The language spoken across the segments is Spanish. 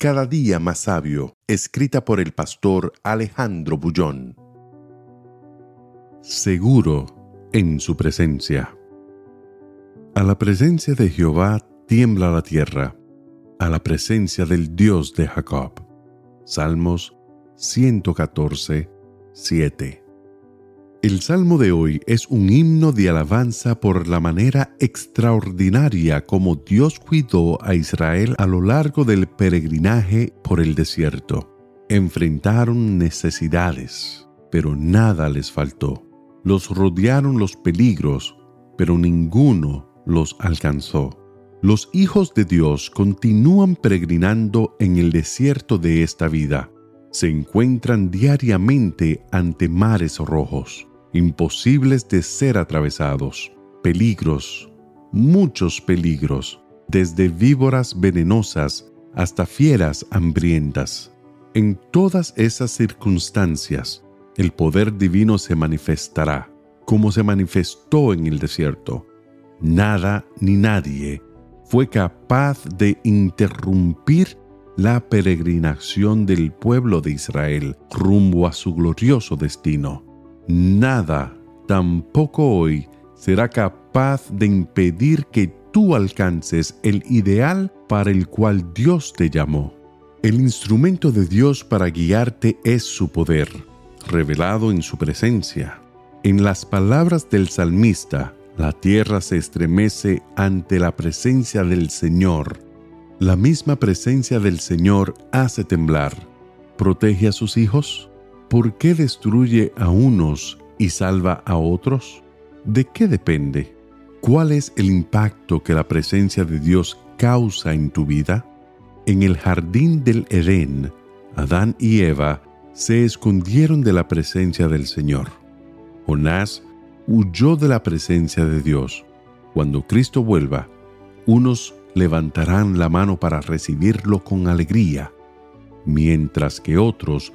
Cada día más sabio, escrita por el pastor Alejandro Bullón. Seguro en su presencia. A la presencia de Jehová tiembla la tierra, a la presencia del Dios de Jacob. Salmos 114, 7. El salmo de hoy es un himno de alabanza por la manera extraordinaria como Dios cuidó a Israel a lo largo del peregrinaje por el desierto. Enfrentaron necesidades, pero nada les faltó. Los rodearon los peligros, pero ninguno los alcanzó. Los hijos de Dios continúan peregrinando en el desierto de esta vida. Se encuentran diariamente ante mares rojos imposibles de ser atravesados, peligros, muchos peligros, desde víboras venenosas hasta fieras hambrientas. En todas esas circunstancias, el poder divino se manifestará, como se manifestó en el desierto. Nada ni nadie fue capaz de interrumpir la peregrinación del pueblo de Israel rumbo a su glorioso destino. Nada, tampoco hoy, será capaz de impedir que tú alcances el ideal para el cual Dios te llamó. El instrumento de Dios para guiarte es su poder, revelado en su presencia. En las palabras del salmista, la tierra se estremece ante la presencia del Señor. La misma presencia del Señor hace temblar. ¿Protege a sus hijos? ¿Por qué destruye a unos y salva a otros? ¿De qué depende? ¿Cuál es el impacto que la presencia de Dios causa en tu vida? En el jardín del Edén, Adán y Eva se escondieron de la presencia del Señor. Jonás huyó de la presencia de Dios. Cuando Cristo vuelva, unos levantarán la mano para recibirlo con alegría, mientras que otros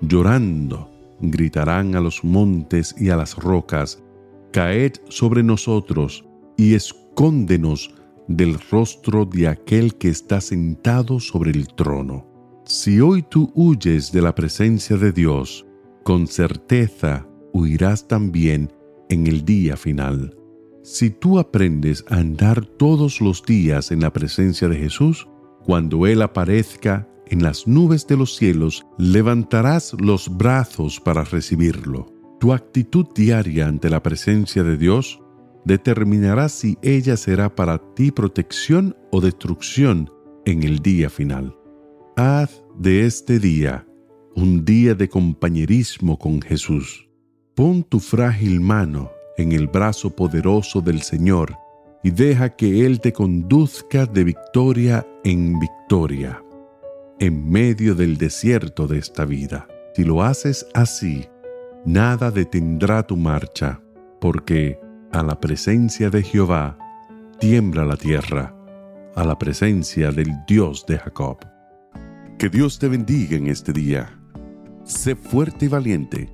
llorando, gritarán a los montes y a las rocas, Caed sobre nosotros y escóndenos del rostro de aquel que está sentado sobre el trono. Si hoy tú huyes de la presencia de Dios, con certeza huirás también en el día final. Si tú aprendes a andar todos los días en la presencia de Jesús, cuando Él aparezca en las nubes de los cielos, levantarás los brazos para recibirlo. Tu actitud diaria ante la presencia de Dios determinará si ella será para ti protección o destrucción en el día final. Haz de este día un día de compañerismo con Jesús. Pon tu frágil mano en el brazo poderoso del Señor y deja que Él te conduzca de victoria en victoria en medio del desierto de esta vida. Si lo haces así, nada detendrá tu marcha, porque a la presencia de Jehová tiembla la tierra, a la presencia del Dios de Jacob. Que Dios te bendiga en este día. Sé fuerte y valiente.